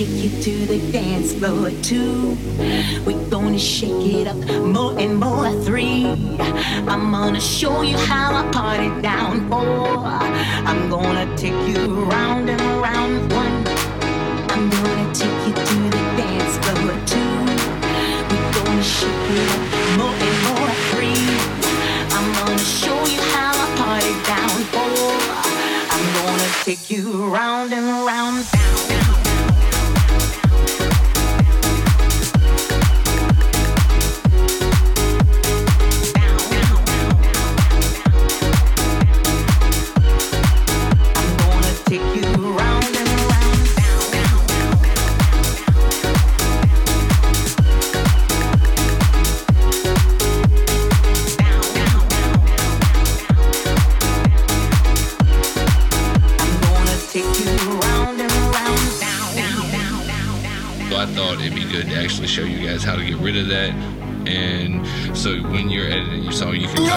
Take you to the dance floor. Two, we're gonna shake it up more and more. Three, I'm gonna show you how I party down. Four, I'm gonna take you round and around. One, I'm gonna take you to the dance floor. Two, we're gonna shake it up more and more. Three, I'm gonna show you how I party down. Four, I'm gonna take you round and around.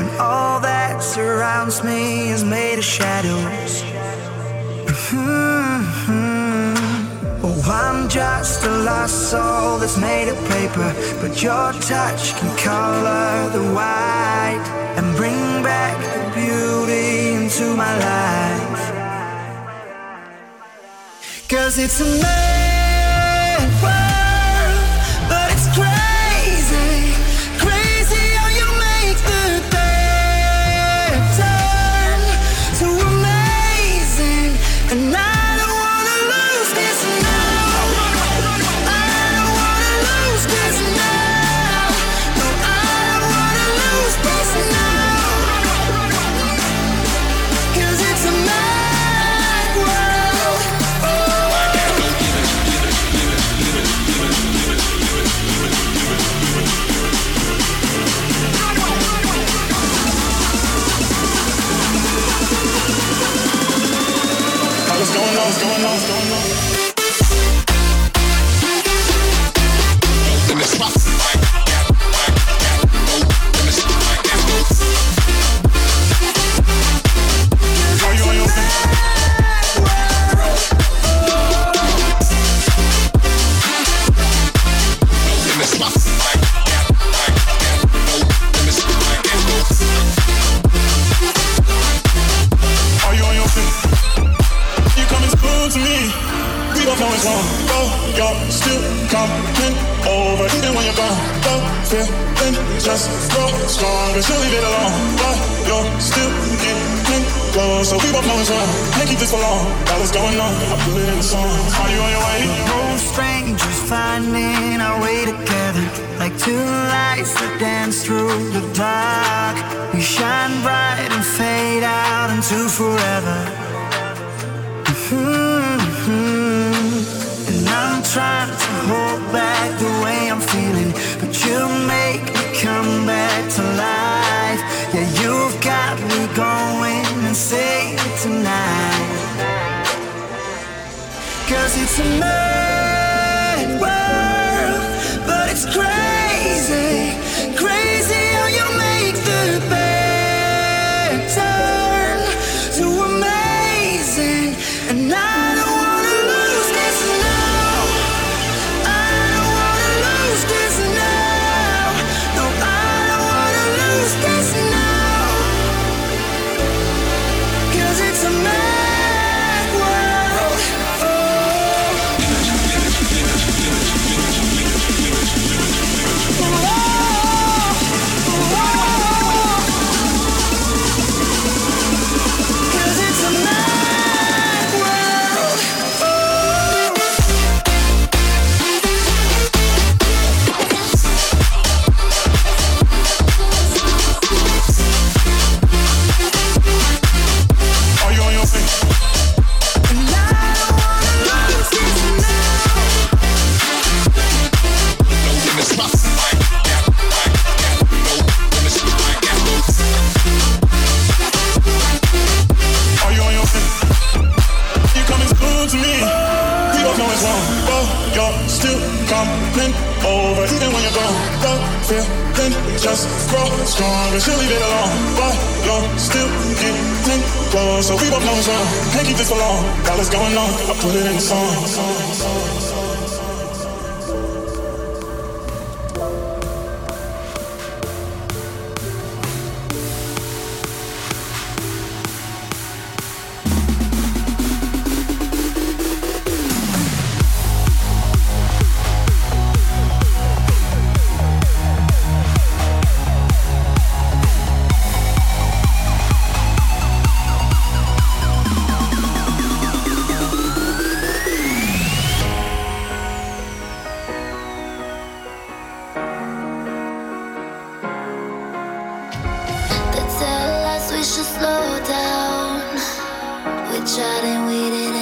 When all that surrounds me is made of shadows. Mm-hmm. Oh, I'm just a lost soul that's made of paper, but your touch can color the white and bring back the beauty into my life. Cause it's a close. So we both know it's. Can't keep this for long. Got what's going on. I put it in the song. Are you on your way? Both strangers finding our way together Like two lights that dance through the dark We shine bright and fade out into forever Mhm. And I'm trying to hold back the way I'm feeling But you make me come back to life Yeah, you've got me going It's a mad still coming over. Even when you're gone, the feeling just grow stronger. She'll leave it alone. But you're still getting close. So we both know it's wrong. Can't keep this for long. Got what's going on. I put it in the song. should slow down. We tried and we didn't.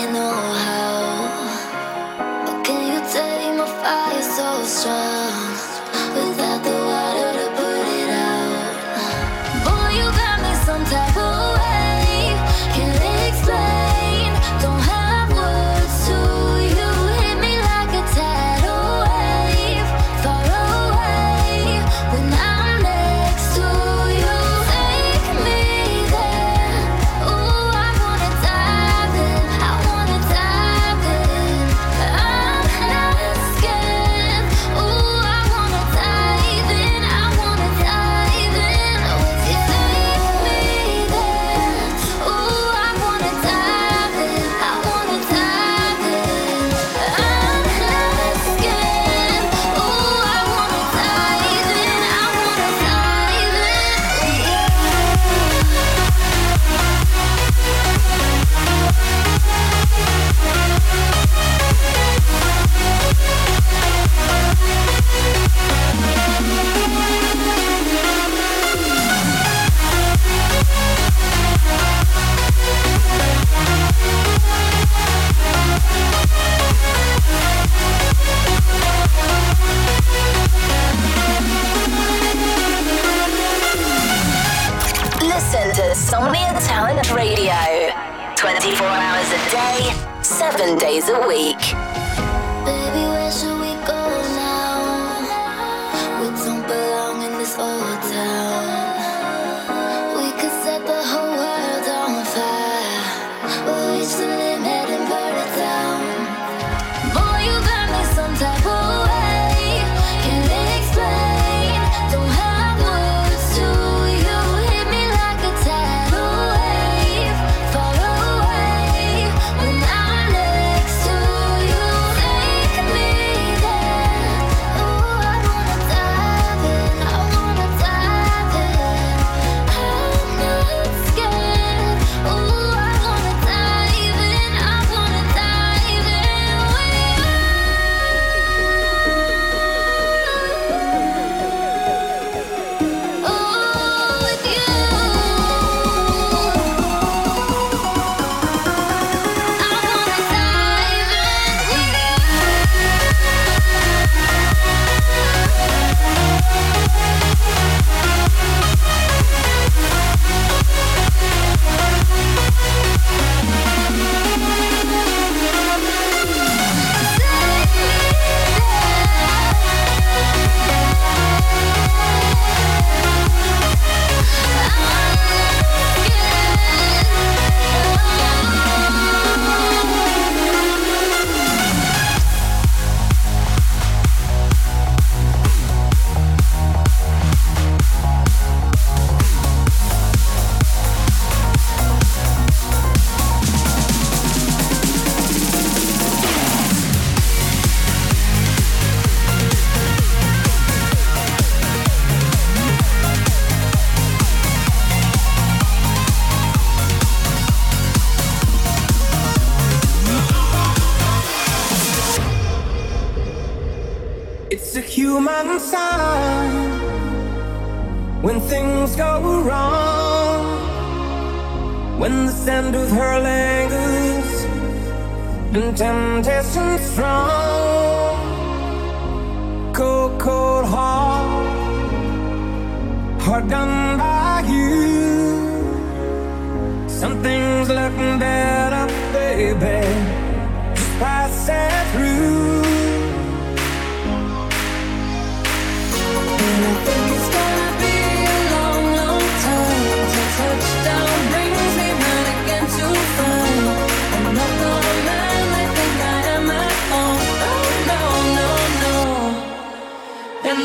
human side when things go wrong, when the sand of her lingers and temptation strong, cold, cold heart, hard done by you. Something's looking better, baby. I.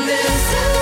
this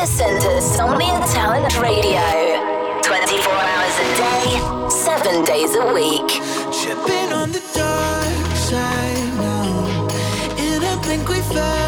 Listen to Somnia Talent Radio 24 hours a day, 7 days a week. On the dark side now, and I think we found.